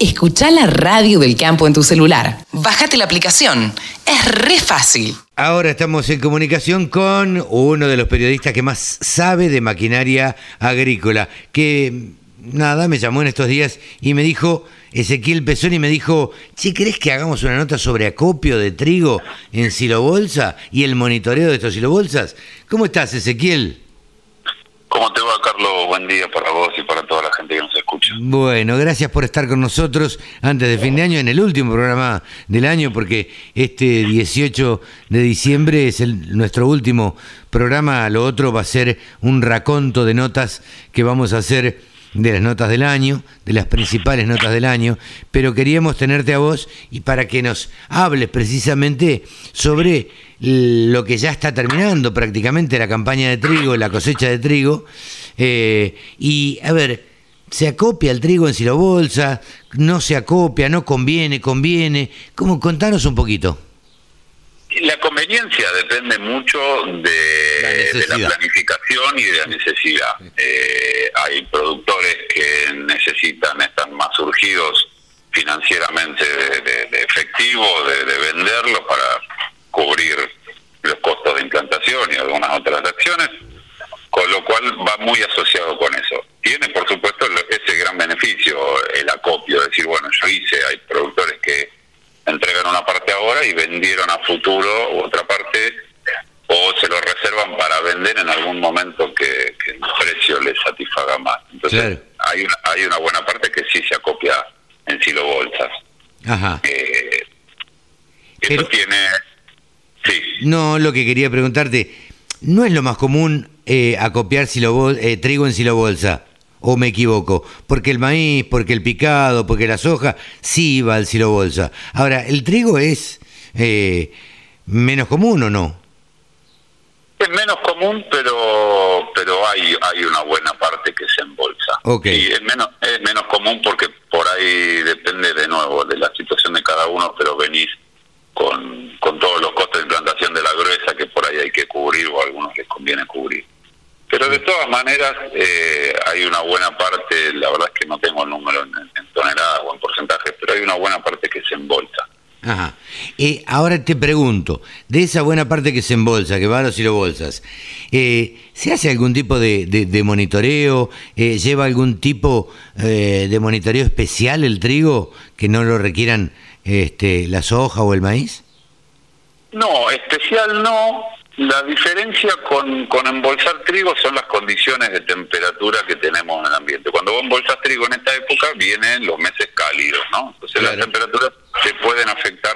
Escucha la radio del campo en tu celular. Bájate la aplicación. Es re fácil. Ahora estamos en comunicación con uno de los periodistas que más sabe de maquinaria agrícola, que nada, me llamó en estos días y me dijo, Ezequiel Pesoni me dijo, ¿si ¿crees que hagamos una nota sobre acopio de trigo en silobolsa y el monitoreo de estos silobolsas? ¿Cómo estás, Ezequiel? ¿Cómo te va, Carlos? Buen día para vos y para toda la gente que nos escucha. Bueno, gracias por estar con nosotros antes de fin de año, en el último programa del año, porque este 18 de diciembre es nuestro último programa. Lo otro va a ser un raconto de notas que vamos a hacer de las notas del año, de las principales notas del año, pero queríamos tenerte a vos y para que nos hables precisamente sobre lo que ya está terminando prácticamente la campaña de trigo, la cosecha de trigo, eh, y a ver, ¿se acopia el trigo en silobolsa? ¿No se acopia? ¿No conviene? ¿Conviene? ¿Cómo? Contanos un poquito. La conveniencia depende mucho de la, planificación y de la necesidad. Eh, hay productores que necesitan, están más surgidos financieramente de, efectivo, de, venderlo para cubrir los costos de implantación y algunas otras acciones, con lo cual va muy asociado con eso. Tiene, por supuesto, ese gran beneficio, el acopio, decir, bueno, yo hice, hay productores que entregan una parte ahora y vendieron a futuro otra parte o se lo reservan para vender en algún momento que, el precio les satisfaga hay, una, hay una buena parte que sí se acopia en silo bolsas. Ajá. Eh, eso tiene... Sí. No, lo que quería preguntarte, ¿no es lo más común eh, acopiar silo eh, trigo en silo bolsa? ¿O me equivoco? Porque el maíz, porque el picado, porque la soja, sí va al silo bolsa. Ahora, ¿el trigo es eh, menos común o no? Es menos común, pero pero hay hay una buena parte que se embolsa. Okay. Y es menos es menos común porque por ahí depende de nuevo de la situación de cada uno, pero venís con, con todos los costos de implantación de la gruesa que por ahí hay que cubrir o a algunos les conviene cubrir. Pero de todas maneras eh, hay una buena parte, la verdad es que no tengo el número en, toneladas o en porcentajes, pero hay una buena parte que se embolsa. Ajá. Eh, ahora te pregunto, de esa buena parte que se embolsa, que va a los silobolsas, eh, ¿se hace algún tipo de, de, monitoreo? Eh, ¿Lleva algún tipo eh, de monitoreo especial el trigo que no lo requieran este, la soja o el maíz? No, especial no, la diferencia con, con embolsar trigo son las condiciones de temperatura que tenemos en el ambiente. Cuando vos embolsas trigo en esta época vienen los meses cálidos, ¿no? Entonces las temperaturas te pueden afectar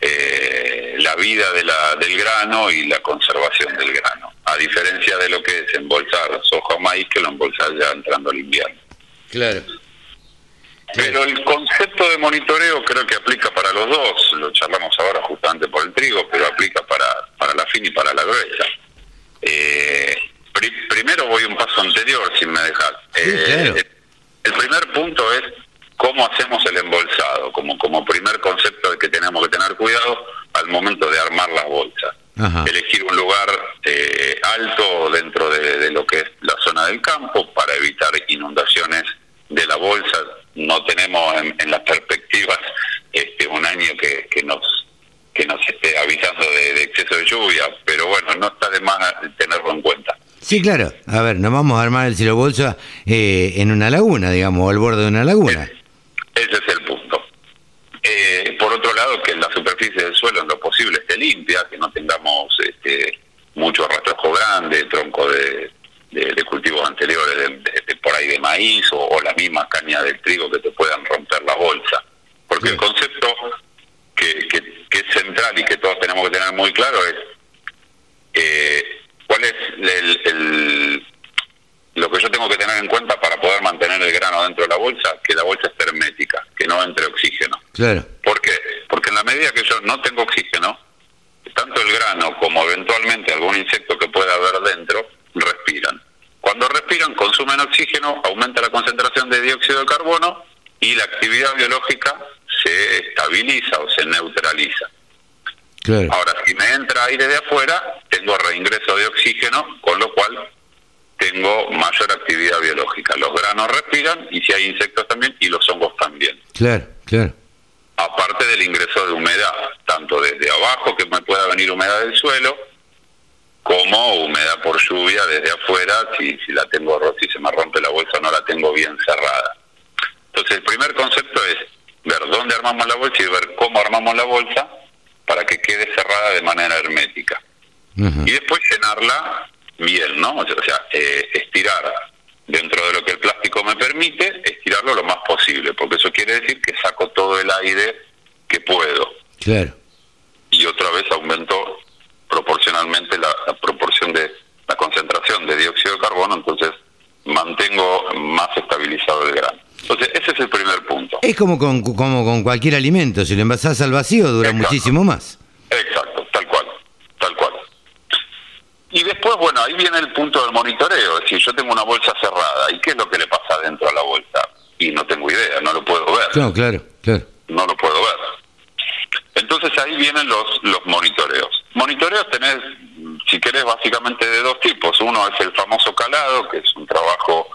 eh, la vida de la, del grano y la conservación del grano, a diferencia de lo que es embolsar soja o maíz que lo embolsar ya entrando al invierno. Claro. Pero el concepto de monitoreo creo que aplica para los dos, lo charlamos ahora justamente por el trigo, pero aplica para, para la fin y para la gruesa. Eh, primero voy un paso anterior, si me dejas. Eh, el primer punto es cómo hacemos el embolsado, como, como primer concepto de que tenemos que tener cuidado al momento de armar las bolsas. Elegir un lugar eh, alto dentro de lo que es la zona del campo para evitar inundaciones de la bolsa no tenemos en, las perspectivas este, un año que, que nos que nos esté avisando de, exceso de lluvia, pero bueno, no está de más tenerlo en cuenta. Sí, claro. A ver, no vamos a armar el cielo bolsa eh, en una laguna, digamos, o al borde de una laguna. Ese es el punto. Eh, por otro lado, que la superficie del suelo en lo posible esté limpia, que no tengamos este, mucho rastrojo grande, tronco de, de, cultivos anteriores, de, por ahí de maíz o, la misma caña del trigo que te puedan romper la bolsa. Porque el concepto que, que, es central y que todos tenemos que tener muy claro es eh, cuál es el, lo que yo tengo que tener en cuenta para poder mantener el grano dentro de la bolsa, que la bolsa es hermética, que no entre oxígeno. Claro. ¿Por qué? Porque en la medida que yo no tengo oxígeno, tanto el grano como eventualmente algún insecto que pueda haber dentro, respiran. Cuando respiran, consumen oxígeno, aumenta la concentración de dióxido de carbono y la actividad biológica se estabiliza o se neutraliza. Ahora, si me entra aire de afuera, tengo reingreso de oxígeno, con lo cual tengo mayor actividad biológica. Los granos respiran y si hay insectos también y los hongos también. Claro, claro. Aparte del ingreso de humedad, tanto desde abajo que me pueda venir humedad del suelo, como humedad por lluvia desde afuera, si, si la tengo, si se me rompe la bolsa no la tengo bien cerrada. Entonces el primer concepto es ver dónde armamos la bolsa y ver cómo armamos la bolsa para que quede cerrada de manera hermética. Y después llenarla bien, ¿no? O sea, eh, estirar dentro de lo que el plástico me permite, estirarlo lo más posible, porque eso quiere decir que saco todo el aire que puedo. Claro. Y otra vez aumento proporcionalmente la, proporción de la concentración de dióxido de carbono, entonces mantengo más estabilizado el grano. Entonces, ese es el primer punto. Es como con, como con cualquier alimento, si lo envasás al vacío dura muchísimo más. Exacto, tal cual, tal cual. Y después, bueno, ahí viene el punto del monitoreo, es decir, yo tengo una bolsa cerrada, ¿y qué es lo que le pasa dentro a la bolsa? Y no tengo idea, no lo puedo ver. Claro, claro, claro. No lo puedo ver. Entonces ahí vienen los, los monitoreos. Monitoreos tenés, si querés, básicamente de dos tipos. Uno es el famoso calado, que es un trabajo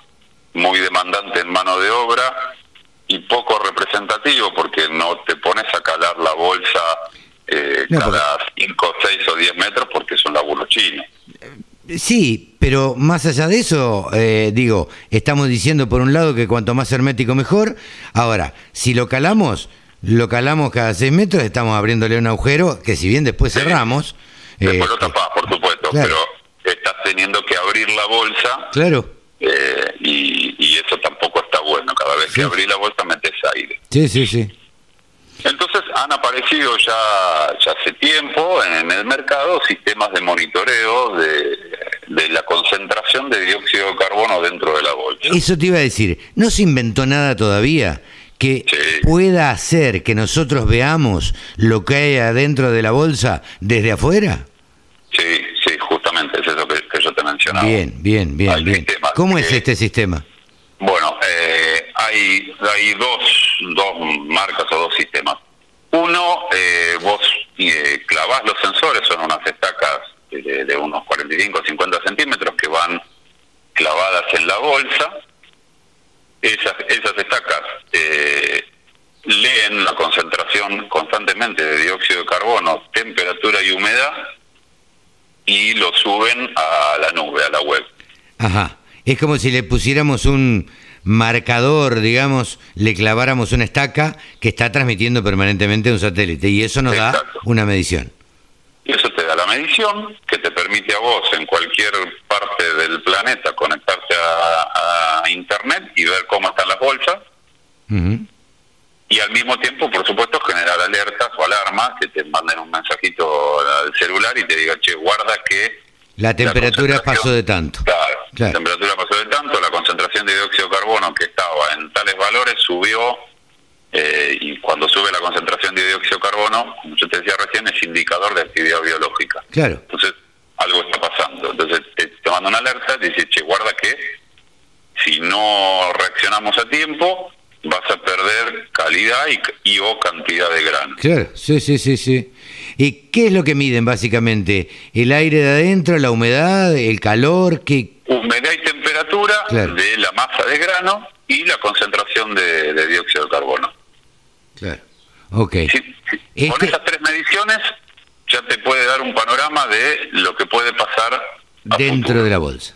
muy demandante en mano de obra y poco representativo porque no te pones a calar la bolsa eh, cada 5, 6 o 10 metros porque es un laburo chino. Sí, pero más allá de eso, eh, digo, estamos diciendo por un lado que cuanto más hermético mejor. Ahora, si lo calamos, lo calamos cada 6 metros, estamos abriéndole un agujero que si bien después cerramos... Después lo eh, tapás, por supuesto, pero estás teniendo que abrir la bolsa. Claro eh, y, eso tampoco está bueno. Cada vez que abrí la bolsa metes aire. Sí, sí, sí. Entonces han aparecido ya, ya hace tiempo en el mercado sistemas de monitoreo de, de la concentración de dióxido de carbono dentro de la bolsa. Eso te iba a decir, no se inventó nada todavía que pueda hacer que nosotros veamos lo que hay adentro de la bolsa desde afuera. Sí, sí, justamente, es eso que, yo te mencionaba. Bien, bien, bien, bien. ¿Cómo es este sistema? Bueno, eh, hay, hay dos, dos marcas o dos sistemas. Uno, eh, vos eh, clavás los sensores, son unas estacas de, de unos 45 o 50 centímetros que van clavadas en la bolsa. Esas, esas estacas eh, leen la concentración constantemente de dióxido de carbono, temperatura y humedad y lo suben a la nube, a la web. Ajá. Es como si le pusiéramos un marcador, digamos, le claváramos una estaca que está transmitiendo permanentemente un satélite y eso nos da una medición. Y eso te da la medición que te permite a vos en cualquier parte del planeta conectarte a, Internet y ver cómo están las bolsas y al mismo tiempo, por supuesto, generar alertas o alarmas que te manden un mensajito al celular y te diga, che, guarda que... La temperatura pasó de tanto. Claro, la temperatura pasó de tanto, la concentración de dióxido de carbono que estaba en tales valores subió eh, y cuando sube la concentración de dióxido de carbono, como yo te decía recién, es indicador de actividad biológica. Claro. Entonces, algo está pasando. Entonces, te, te manda una alerta y dice, che, guarda que si no reaccionamos a tiempo, vas a perder calidad y, o cantidad de grano. Claro, sí, sí, sí, sí. ¿Y qué es lo que miden básicamente? ¿El aire de adentro, la humedad, el calor? ¿qué? Humedad y temperatura de la masa de grano y la concentración de, dióxido de carbono. Claro, ok. Con este esas tres mediciones ya te puede dar un panorama de lo que puede pasar dentro de la bolsa.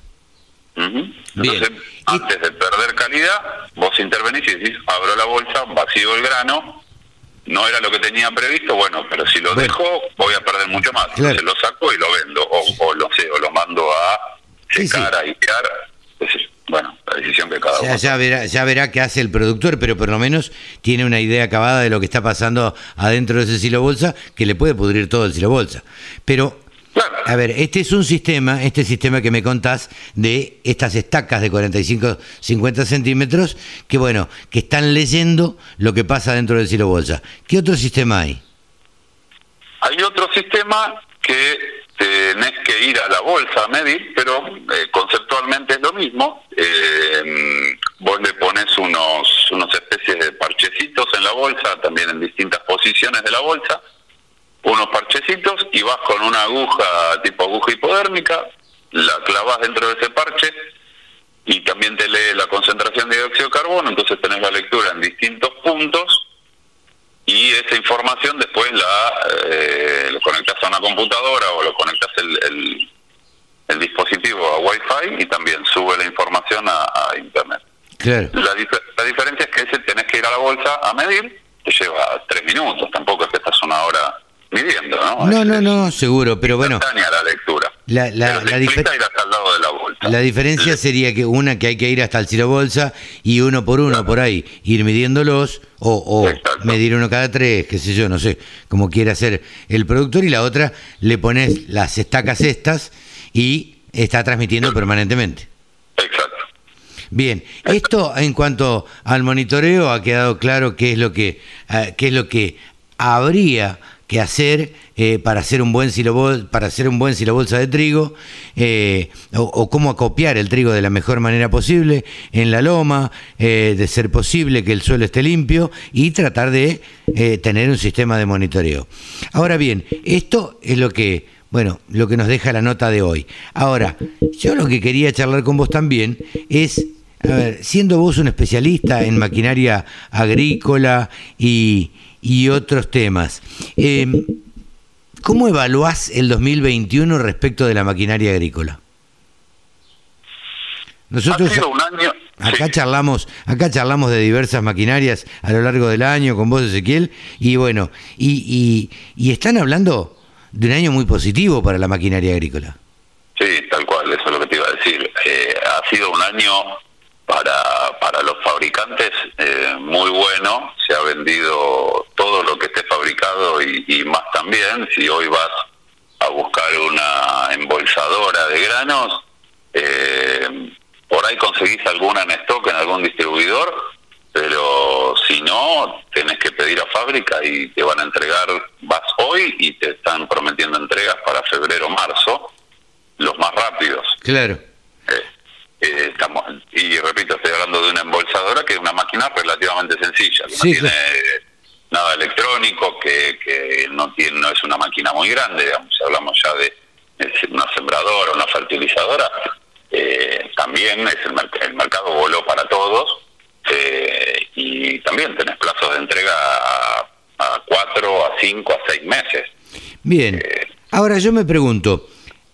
Entonces, antes de perder calidad, vos intervenís y decís, abro la bolsa, vacío el grano, no era lo que tenía previsto, bueno, pero si lo dejo, voy a perder mucho más. Entonces lo saco y lo vendo, o, lo sé, o lo mando a secar, a airear. bueno, la decisión que cada uno. Ya verá, ya verá qué hace el productor, pero por lo menos tiene una idea acabada de lo que está pasando adentro de ese silo bolsa, que le puede pudrir todo el silo bolsa. Pero a ver, este es un sistema, este sistema que me contás de estas estacas de 45, 50 centímetros, que bueno, que están leyendo lo que pasa dentro del silo bolsa. ¿Qué otro sistema hay? Hay otro sistema que tenés que ir a la bolsa a medir, pero eh, conceptualmente es lo mismo. Eh, vos le pones unos, unos especies de parchecitos en la bolsa, también en distintas posiciones de la bolsa, unos parchecitos y vas con una aguja tipo aguja hipodérmica, la clavas dentro de ese parche y también te lee la concentración de dióxido de carbono, entonces tenés la lectura en distintos puntos y esa información después la eh, lo conectas a una computadora o lo conectas el, el, dispositivo a Wi-Fi y también sube la información a, Internet. La, la diferencia es que ese tenés que ir a la bolsa a medir, te lleva tres minutos, tampoco es que estás una hora midiendo, ¿no? No, no, no, seguro, pero bueno. la lectura. La, la, la, la diferencia sería que una que hay que ir hasta el Ciro Bolsa y uno por uno por ahí, ir midiéndolos o, o medir uno cada tres, qué sé yo, no sé, como quiere hacer el productor y la otra le pones las estacas estas y está transmitiendo permanentemente. Exacto. Bien, esto en cuanto al monitoreo ha quedado claro qué es lo que eh, qué es lo que habría que hacer eh, para hacer un buen silo para hacer un buen silobolsa de trigo eh, o, cómo acopiar el trigo de la mejor manera posible en la loma eh, de ser posible que el suelo esté limpio y tratar de tener un sistema de monitoreo. Ahora bien esto es lo que bueno lo que nos deja la nota de hoy. Ahora yo lo que quería charlar con vos también es a ver, siendo vos un especialista en maquinaria agrícola y, y otros temas. Eh, ¿Cómo evaluás el 2021 respecto de la maquinaria agrícola? Nosotros acá charlamos, acá charlamos de diversas maquinarias a lo largo del año con vos Ezequiel y bueno, y, y, están hablando de un año muy positivo para la maquinaria agrícola. Sí, tal cual, eso es lo que te iba a decir. Eh, ha sido un año para, para los fabricantes eh, muy bueno, se ha vendido lo que esté fabricado y, más también, si hoy vas a buscar una embolsadora de granos, eh, por ahí conseguís alguna en stock en algún distribuidor, pero si no, tenés que pedir a fábrica y te van a entregar, vas hoy y te están prometiendo entregas para febrero o marzo, los más rápidos. Claro. Eh, eh, estamos y repito estoy hablando de una embolsadora que es una máquina relativamente sencilla que no tiene nada electrónico que, que no tiene no es una máquina muy grande digamos si hablamos ya de, una sembradora una fertilizadora eh, también es el, mercado voló para todos eh, y también tenés plazos de entrega a, a cuatro a cinco a seis meses bien ahora yo me pregunto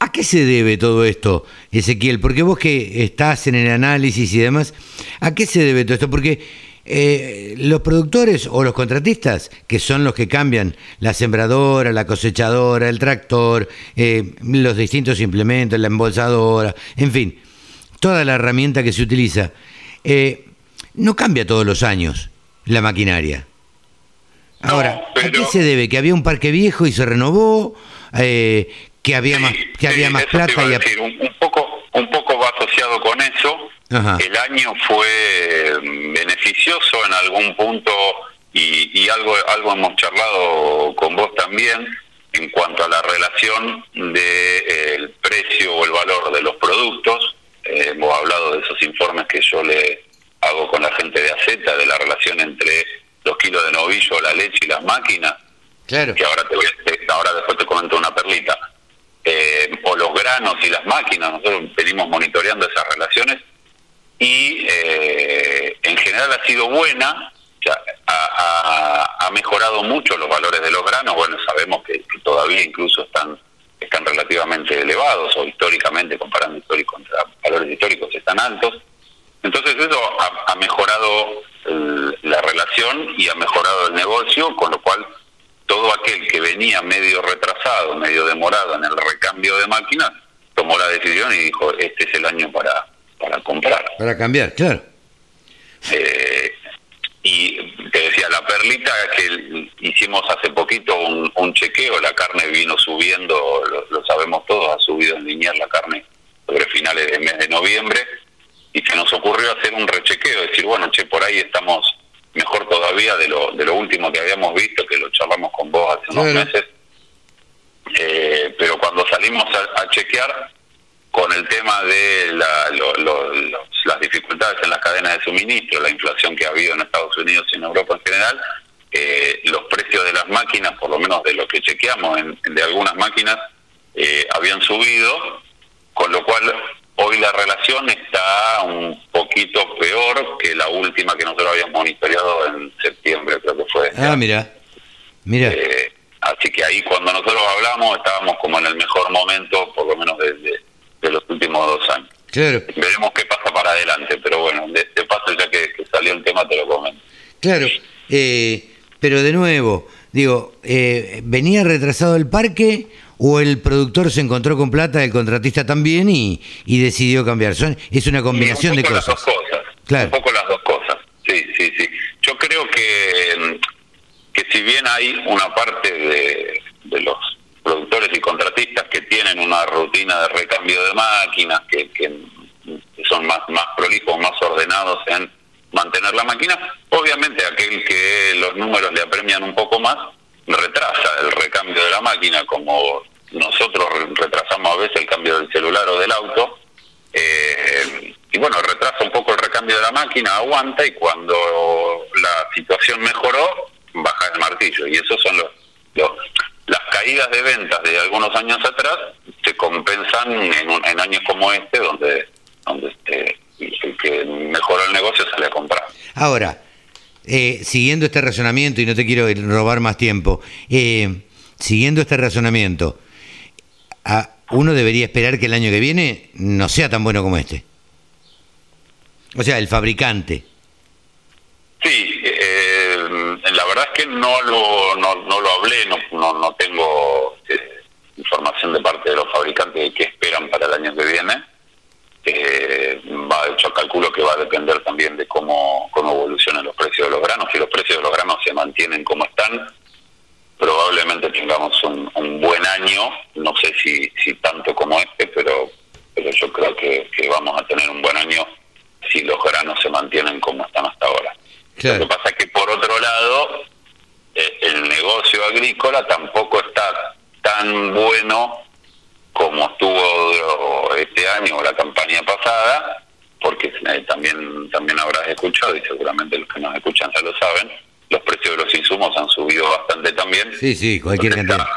¿A qué se debe todo esto, Ezequiel? Porque vos que estás en el análisis y demás, ¿a qué se debe todo esto? Porque eh, los productores o los contratistas, que son los que cambian la sembradora, la cosechadora, el tractor, eh, los distintos implementos, la embolsadora, en fin, toda la herramienta que se utiliza, eh, no cambia todos los años la maquinaria. Ahora, ¿a qué se debe? ¿Que había un parque viejo y se renovó? que había más que había más plata y un, poco un poco con eso el año fue mm, beneficioso en algún punto y, algo algo hemos charlado con vos también en cuanto a la relación del de, el precio o el valor de los productos. Eh, hemos hablado de esos informes que yo le hago con la gente de Aceta de la relación entre los kilos de novillo la leche y las máquinas claro. que ahora te voy ahora después te comento una perlita. eh, granos y las máquinas, nosotros venimos monitoreando esas relaciones y eh, en general ha sido buena, ha, mejorado mucho los valores de los granos, bueno, sabemos que, todavía incluso están están relativamente elevados o históricamente, comparando históricos contra valores históricos, están altos. Entonces eso ha, mejorado la relación y ha mejorado el negocio, con lo cual todo aquel que venía medio retrasado, medio demorado en el recambio de máquinas, tomó la decisión y dijo, este es el año para, para comprar. Para cambiar, claro. Eh, y te decía, la perlita que hicimos hace poquito un, chequeo, la carne vino subiendo, lo, sabemos todos, ha subido en lineal la carne sobre finales del mes de noviembre, y se nos ocurrió hacer un rechequeo, decir, bueno, che, por ahí estamos mejor todavía de lo, de lo último que habíamos visto, que lo charlamos con vos hace unos meses. Eh, pero cuando salimos a, chequear con el tema de la, las dificultades en las cadenas de suministro, la inflación que ha habido en Estados Unidos y en Europa en general, eh, los precios de las máquinas, por lo menos de lo que chequeamos en, de algunas máquinas, eh, habían subido con lo cual hoy la relación está un poquito peor que la última que nosotros habíamos monitoreado en septiembre, creo que fue. Ah, mira, mira. Eh, así que ahí cuando nosotros hablamos estábamos como en el mejor momento, por lo menos desde de los últimos dos años. Claro. Veremos qué pasa para adelante, pero bueno, de, paso ya que, salió el tema te lo comento. Claro, eh, pero de nuevo, digo, eh, ¿venía retrasado el parque o el productor se encontró con plata, el contratista también y, decidió cambiar? Son, es una combinación de cosas. Las dos cosas. Claro. Un poco las dos cosas, sí, sí, sí. Yo creo que, que si bien hay una parte de, de los productores y contratistas que tienen una rutina de recambio de máquinas, que, son más, más prolijos, más ordenados en mantener la máquina, obviamente aquel que los números le apremian un poco más, retrasa el recambio de la máquina, como nosotros retrasamos a veces el cambio del celular o del auto, eh, y bueno, retrasa un poco el recambio de la máquina, aguanta y cuando la situación mejoró, baja el martillo. Y esos son los, las caídas de ventas de algunos años atrás se compensan en, en años como este, donde, donde este, el que mejoró el negocio sale a comprar. Ahora, eh, siguiendo este razonamiento, y no te quiero robar más tiempo, eh, siguiendo este razonamiento, a, uno debería esperar que el año que viene no sea tan bueno como este. O sea, el fabricante. Sí, la verdad es que no lo, no, no lo hablé, no, no, no tengo eh, información de parte de los fabricantes de qué esperan para el año que viene. Eh, va, yo calculo que va a depender también de cómo, cómo evolucionan los precios de los granos. Si los precios de los granos se mantienen como están, probablemente tengamos un, un buen año, no sé si, si tanto como este, pero, pero yo creo que, que vamos a tener un buen año si los granos se mantienen como están hasta ahora. Lo que pasa es que por otro lado, eh, el negocio agrícola tampoco está tan bueno como estuvo este año o la campaña pasada, porque eh, también también habrás escuchado y seguramente los que nos escuchan ya lo saben, los precios de los insumos han subido bastante también. Sí, sí, cualquier cantidad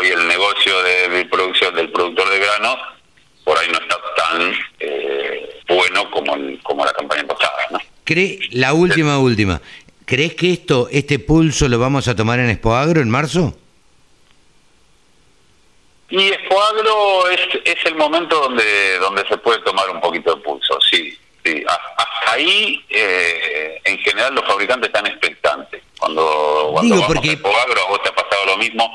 el negocio de, producción del productor de granos por ahí no está tan eh, bueno como como la campaña pasada, ¿no? ¿Cree, la última, última, ¿crees que esto, este pulso lo vamos a tomar en Expoagro en marzo? Y Expoagro es, es el momento donde, donde se puede tomar un poquito de pulso, sí. sí. Hasta ahí, eh, en general, los fabricantes están expectantes. Cuando, cuando vamos a Expoagro, a vos te ha pasado lo mismo,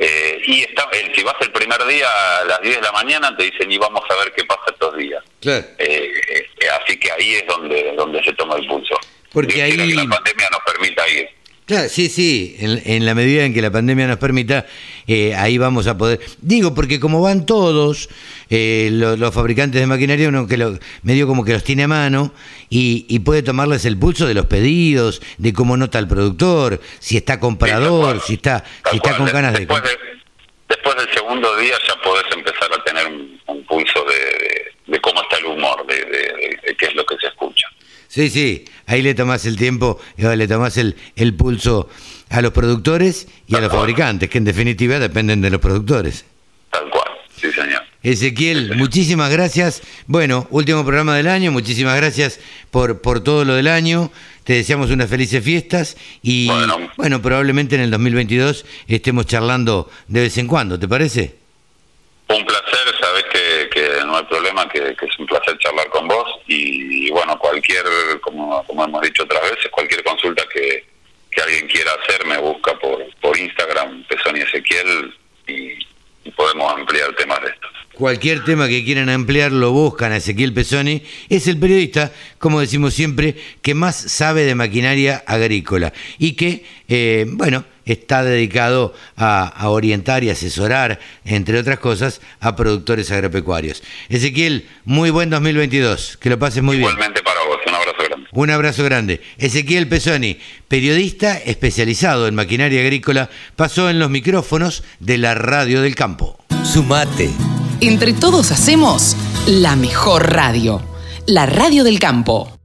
eh, y está, si vas el primer día a las 10 de la mañana, te dicen, y vamos a ver qué pasa estos días. Eh, eh, así que ahí es donde, donde se toma el pulso. Porque ahí... la pandemia nos permita ir. Claro, sí, sí, en, la medida en que la pandemia nos permita, eh, ahí vamos a poder. Digo, porque como van todos eh, los, fabricantes de maquinaria, uno que lo, medio como que los tiene a mano y, puede tomarles el pulso de los pedidos, de cómo nota el productor, si está comprador, si está, si está con ganas de, Después del segundo día ya podés empezar a tener un, pulso de, cómo está el humor, de qué es lo que se escucha. Sí, sí, ahí le tomás el tiempo, le tomás el, el pulso a los productores y a los fabricantes, que en definitiva dependen de los productores. Tal cual, sí señor. Ezequiel, muchísimas gracias. Bueno, último programa del año, muchísimas gracias por, por todo lo del año. Te deseamos unas felices fiestas y bueno, probablemente en el 2022 estemos charlando de vez en cuando, ¿te parece? Un placer, sabes que, que no hay problema, que, es un placer charlar con vos y, bueno, cualquier, como, como hemos dicho otras veces, cualquier consulta que, que alguien quiera hacer me busca por, por Instagram, Pesoni Ezequiel y, y podemos ampliar temas de esto. Cualquier tema que quieran ampliar lo buscan a Ezequiel Pesoni. Es el periodista, como decimos siempre, que más sabe de maquinaria agrícola y que, eh, bueno, está dedicado a, orientar y asesorar, entre otras cosas, a productores agropecuarios. Ezequiel, muy buen 2022, que lo pases muy bien. Igualmente para vos, un abrazo grande. Un abrazo grande. Ezequiel Pesoni, periodista especializado en maquinaria agrícola, pasó en los micrófonos de la radio del campo. Sumate. Entre todos hacemos la mejor radio, la radio del campo.